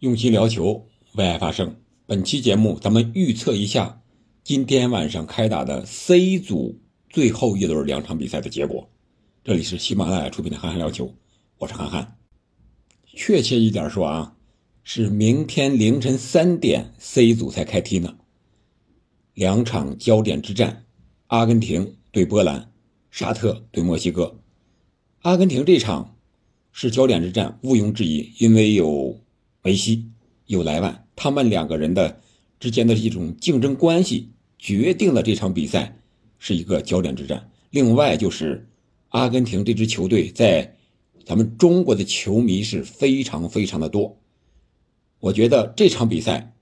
用心聊球，为爱发声。本期节目，咱们预测一下今天晚上开打的 C 组最后一轮两场比赛的结果。这里是喜马拉雅出品的《憨憨聊球》，我是憨憨。确切一点说啊，是明天凌晨三点 C 组才开踢呢。两场焦点之战：阿根廷对波兰，沙特对墨西哥。阿根廷这场是焦点之战，毋庸置疑，因为有。梅西有莱万，他们两个人的之间的一种竞争关系，决定了这场比赛是一个焦点之战。另外就是阿根廷这支球队在咱们中国的球迷是非常非常的多。我觉得这场比赛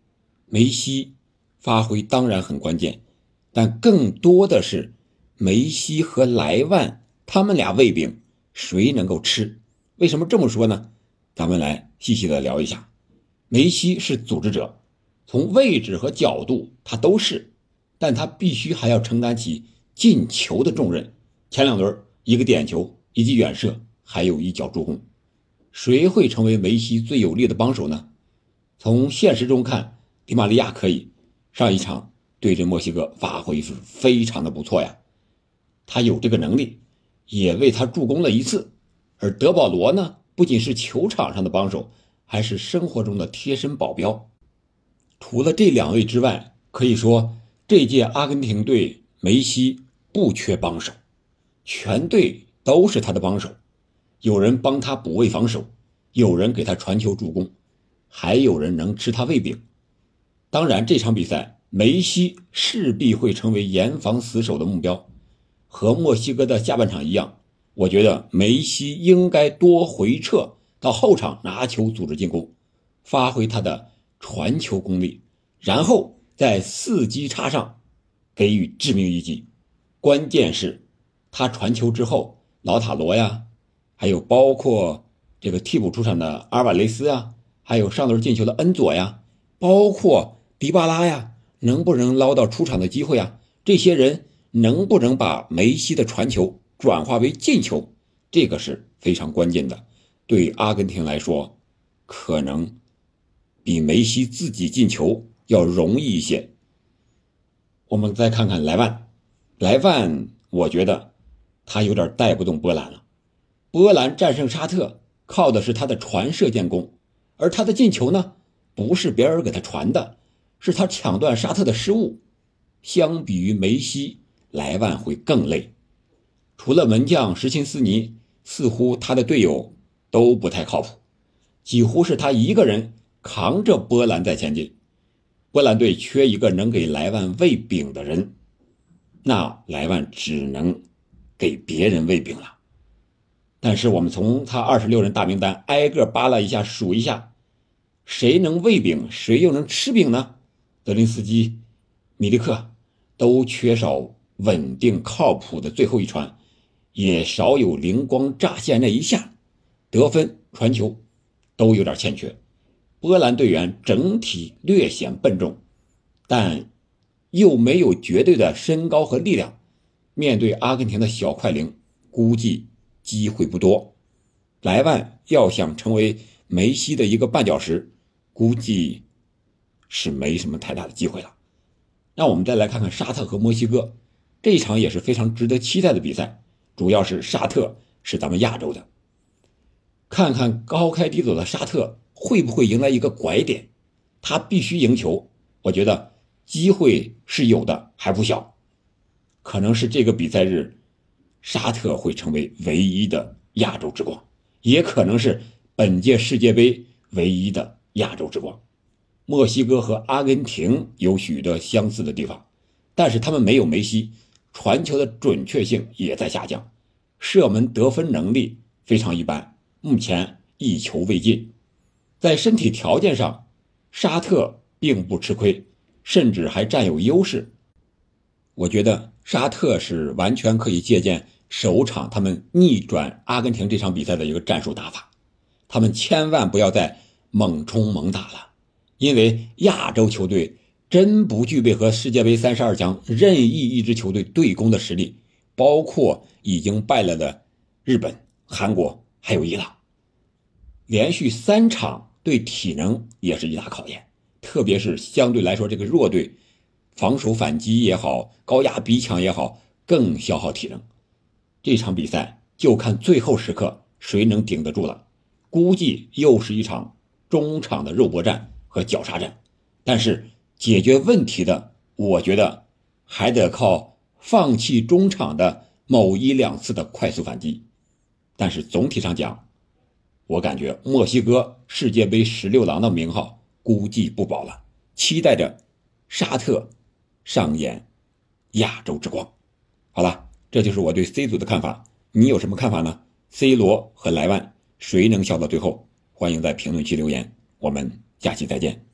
梅西发挥当然很关键，但更多的是梅西和莱万他们俩胃饼谁能够吃？为什么这么说呢？咱们来细细的聊一下。梅西是组织者，从位置和角度他都是，但他必须还要承担起进球的重任。前两轮一个点球，一记远射，还有一脚助攻，谁会成为梅西最有力的帮手呢？从现实中看，迪玛利亚可以。上一场对阵墨西哥发挥是非常的不错呀，他有这个能力，也为他助攻了一次。而德保罗呢，不仅是球场上的帮手。还是生活中的贴身保镖。除了这两位之外，可以说这届阿根廷队梅西不缺帮手，全队都是他的帮手。有人帮他补位防守，有人给他传球助攻，还有人能吃他胃饼。当然，这场比赛梅西势必会成为严防死守的目标。和墨西哥的下半场一样，我觉得梅西应该多回撤。到后场拿球组织进攻，发挥他的传球功力，然后在伺机插上，给予致命一击。关键是，他传球之后，老塔罗呀，还有包括这个替补出场的阿尔瓦雷斯啊，还有上轮进球的恩佐呀，包括迪巴拉呀，能不能捞到出场的机会啊？这些人能不能把梅西的传球转化为进球？这个是非常关键的。对阿根廷来说，可能比梅西自己进球要容易一些。我们再看看莱万，莱万，我觉得他有点带不动波兰了。波兰战胜沙特靠的是他的传射建功，而他的进球呢，不是别人给他传的，是他抢断沙特的失误。相比于梅西，莱万会更累。除了门将什琴斯尼，似乎他的队友。都不太靠谱，几乎是他一个人扛着波兰在前进。波兰队缺一个能给莱万喂饼的人，那莱万只能给别人喂饼了。但是我们从他二十六人大名单挨个扒拉一下，数一下，谁能喂饼，谁又能吃饼呢？德林斯基、米利克都缺少稳定靠谱的最后一传，也少有灵光乍现那一下。得分、传球都有点欠缺，波兰队员整体略显笨重，但又没有绝对的身高和力量。面对阿根廷的小快灵，估计机会不多。莱万要想成为梅西的一个绊脚石，估计是没什么太大的机会了。那我们再来看看沙特和墨西哥这一场也是非常值得期待的比赛，主要是沙特是咱们亚洲的。看看高开低走的沙特会不会迎来一个拐点，他必须赢球。我觉得机会是有的，还不小。可能是这个比赛日，沙特会成为唯一的亚洲之光，也可能是本届世界杯唯一的亚洲之光。墨西哥和阿根廷有许多相似的地方，但是他们没有梅西，传球的准确性也在下降，射门得分能力非常一般。目前一球未进，在身体条件上，沙特并不吃亏，甚至还占有优势。我觉得沙特是完全可以借鉴首场他们逆转阿根廷这场比赛的一个战术打法。他们千万不要再猛冲猛打了，因为亚洲球队真不具备和世界杯三十二强任意一支球队对攻的实力，包括已经败了的日本、韩国。还有伊朗，连续三场对体能也是一大考验，特别是相对来说这个弱队，防守反击也好，高压逼抢也好，更消耗体能。这场比赛就看最后时刻谁能顶得住了，估计又是一场中场的肉搏战和绞杀战。但是解决问题的，我觉得还得靠放弃中场的某一两次的快速反击。但是总体上讲，我感觉墨西哥世界杯十六郎的名号估计不保了。期待着沙特上演亚洲之光。好了，这就是我对 C 组的看法。你有什么看法呢？C 罗和莱万谁能笑到最后？欢迎在评论区留言。我们下期再见。